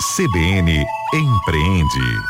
CBN Empreende.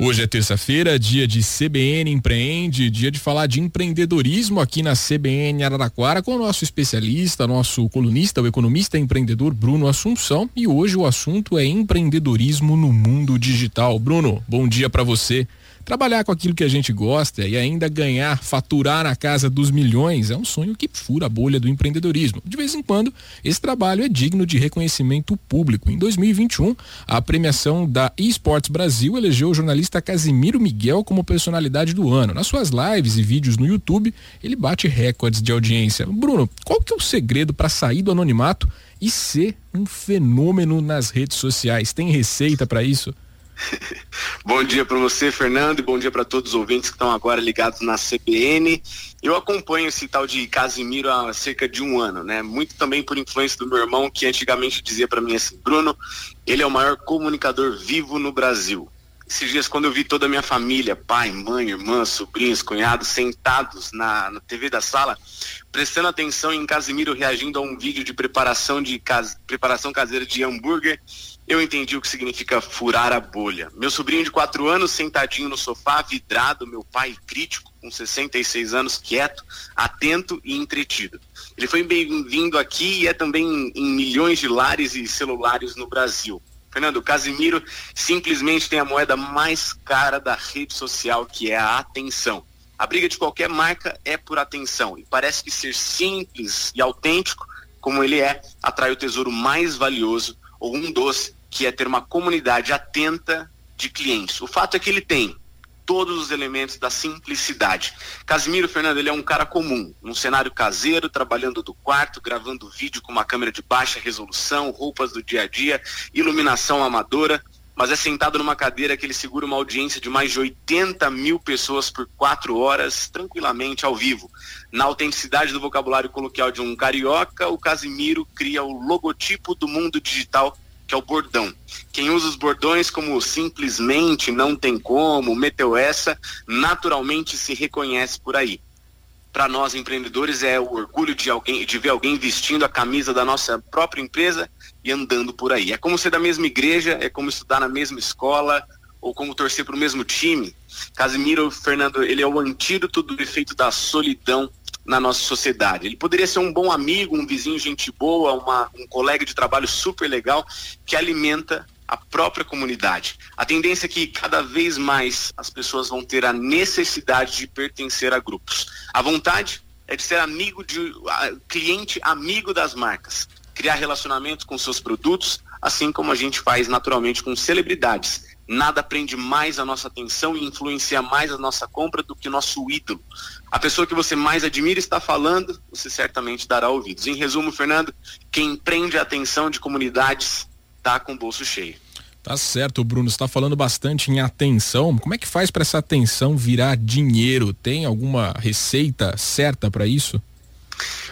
Hoje é terça-feira, dia de CBN Empreende, dia de falar de empreendedorismo aqui na CBN Araraquara com o nosso especialista, nosso colunista, o economista empreendedor Bruno Assunção. E hoje o assunto é empreendedorismo no mundo digital. Bruno, bom dia para você. Trabalhar com aquilo que a gente gosta e ainda ganhar, faturar na casa dos milhões é um sonho que fura a bolha do empreendedorismo. De vez em quando, esse trabalho é digno de reconhecimento público. Em 2021, a premiação da eSports Brasil elegeu o jornalista Casimiro Miguel como personalidade do ano. Nas suas lives e vídeos no YouTube, ele bate recordes de audiência. Bruno, qual que é o segredo para sair do anonimato e ser um fenômeno nas redes sociais? Tem receita para isso? bom dia para você, Fernando, e bom dia para todos os ouvintes que estão agora ligados na CBN. Eu acompanho esse tal de Casimiro há cerca de um ano, né? Muito também por influência do meu irmão, que antigamente dizia para mim assim: Bruno, ele é o maior comunicador vivo no Brasil. Esses dias, quando eu vi toda a minha família, pai, mãe, irmã, sobrinhos, cunhados, sentados na, na TV da sala, prestando atenção em Casimiro reagindo a um vídeo de preparação de preparação caseira de hambúrguer eu entendi o que significa furar a bolha. Meu sobrinho de quatro anos, sentadinho no sofá, vidrado, meu pai crítico, com 66 anos, quieto, atento e entretido. Ele foi bem-vindo aqui e é também em milhões de lares e celulares no Brasil. Fernando, Casimiro simplesmente tem a moeda mais cara da rede social, que é a atenção. A briga de qualquer marca é por atenção e parece que ser simples e autêntico, como ele é, atrai o tesouro mais valioso ou um dos, que é ter uma comunidade atenta de clientes. O fato é que ele tem todos os elementos da simplicidade. Casimiro Fernando, ele é um cara comum, num cenário caseiro, trabalhando do quarto, gravando vídeo com uma câmera de baixa resolução, roupas do dia a dia, iluminação amadora, mas é sentado numa cadeira que ele segura uma audiência de mais de 80 mil pessoas por quatro horas, tranquilamente ao vivo. Na autenticidade do vocabulário coloquial de um carioca, o Casimiro cria o logotipo do mundo digital, que é o bordão. Quem usa os bordões como simplesmente, não tem como, meteu essa, naturalmente se reconhece por aí para nós empreendedores é o orgulho de alguém de ver alguém vestindo a camisa da nossa própria empresa e andando por aí. É como ser da mesma igreja, é como estudar na mesma escola ou como torcer para o mesmo time. Casimiro Fernando, ele é o antídoto do efeito da solidão na nossa sociedade. Ele poderia ser um bom amigo, um vizinho gente boa, uma, um colega de trabalho super legal que alimenta a própria comunidade. A tendência é que cada vez mais as pessoas vão ter a necessidade de pertencer a grupos. A vontade é de ser amigo de cliente amigo das marcas, criar relacionamento com seus produtos, assim como a gente faz naturalmente com celebridades. Nada prende mais a nossa atenção e influencia mais a nossa compra do que nosso ídolo. A pessoa que você mais admira está falando, você certamente dará ouvidos. Em resumo, Fernando, quem prende a atenção de comunidades está com o bolso cheio. Tá certo, Bruno. Você está falando bastante em atenção. Como é que faz para essa atenção virar dinheiro? Tem alguma receita certa para isso?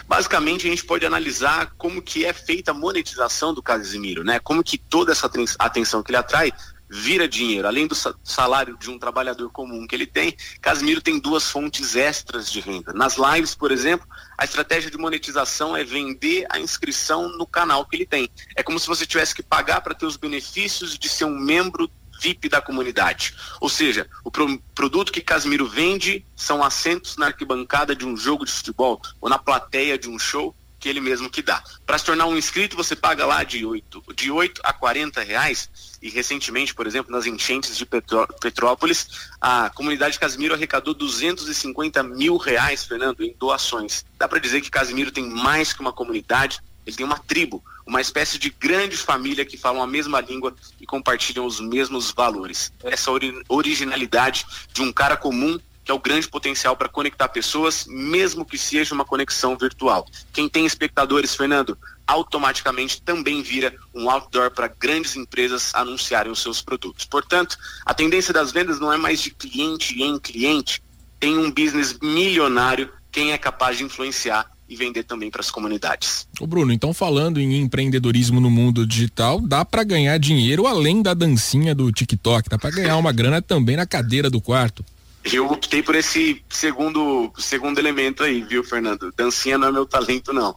Basicamente, a gente pode analisar como que é feita a monetização do Casimiro, né? Como que toda essa atenção que ele atrai vira dinheiro. Além do salário de um trabalhador comum que ele tem, Casimiro tem duas fontes extras de renda. Nas lives, por exemplo, a estratégia de monetização é vender a inscrição no canal que ele tem. É como se você tivesse que pagar para ter os benefícios de ser um membro VIP da comunidade. Ou seja, o pro produto que Casimiro vende são assentos na arquibancada de um jogo de futebol ou na plateia de um show que ele mesmo que dá. Para se tornar um inscrito, você paga lá de 8, de 8 a 40 reais. E recentemente, por exemplo, nas enchentes de Petró Petrópolis, a comunidade Casimiro arrecadou 250 mil reais, Fernando, em doações. Dá para dizer que Casimiro tem mais que uma comunidade, ele tem uma tribo, uma espécie de grande família que falam a mesma língua e compartilham os mesmos valores. Essa ori originalidade de um cara comum que é o grande potencial para conectar pessoas, mesmo que seja uma conexão virtual. Quem tem espectadores, Fernando, automaticamente também vira um outdoor para grandes empresas anunciarem os seus produtos. Portanto, a tendência das vendas não é mais de cliente em cliente, tem um business milionário quem é capaz de influenciar e vender também para as comunidades. O Bruno, então falando em empreendedorismo no mundo digital, dá para ganhar dinheiro além da dancinha do TikTok, dá para ganhar uma grana também na cadeira do quarto eu optei por esse segundo, segundo elemento aí, viu, Fernando? Dancinha não é meu talento, não.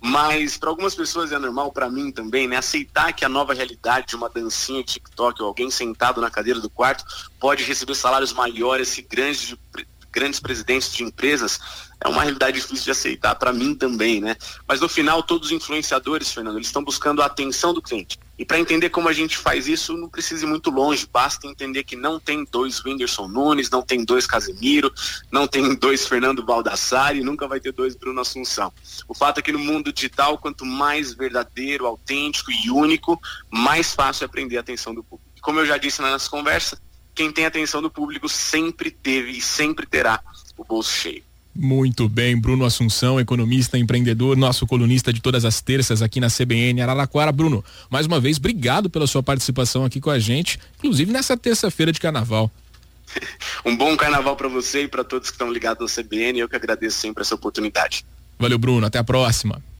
Mas para algumas pessoas é normal, para mim também, né? Aceitar que a nova realidade de uma dancinha TikTok ou alguém sentado na cadeira do quarto pode receber salários maiores que grandes grandes presidentes de empresas, é uma realidade difícil de aceitar para mim também, né? Mas no final, todos os influenciadores, Fernando, eles estão buscando a atenção do cliente. E para entender como a gente faz isso, não precisa ir muito longe, basta entender que não tem dois Whindersson Nunes, não tem dois Casemiro, não tem dois Fernando Baldassari, nunca vai ter dois Bruno Assunção. O fato é que no mundo digital, quanto mais verdadeiro, autêntico e único, mais fácil é aprender a atenção do público. Como eu já disse na nossa conversa, quem tem atenção do público sempre teve e sempre terá o bolso cheio. Muito bem, Bruno Assunção, economista, empreendedor, nosso colunista de todas as terças aqui na CBN Araraquara. Bruno, mais uma vez, obrigado pela sua participação aqui com a gente, inclusive nessa terça-feira de carnaval. um bom carnaval para você e para todos que estão ligados ao CBN. Eu que agradeço sempre essa oportunidade. Valeu, Bruno. Até a próxima.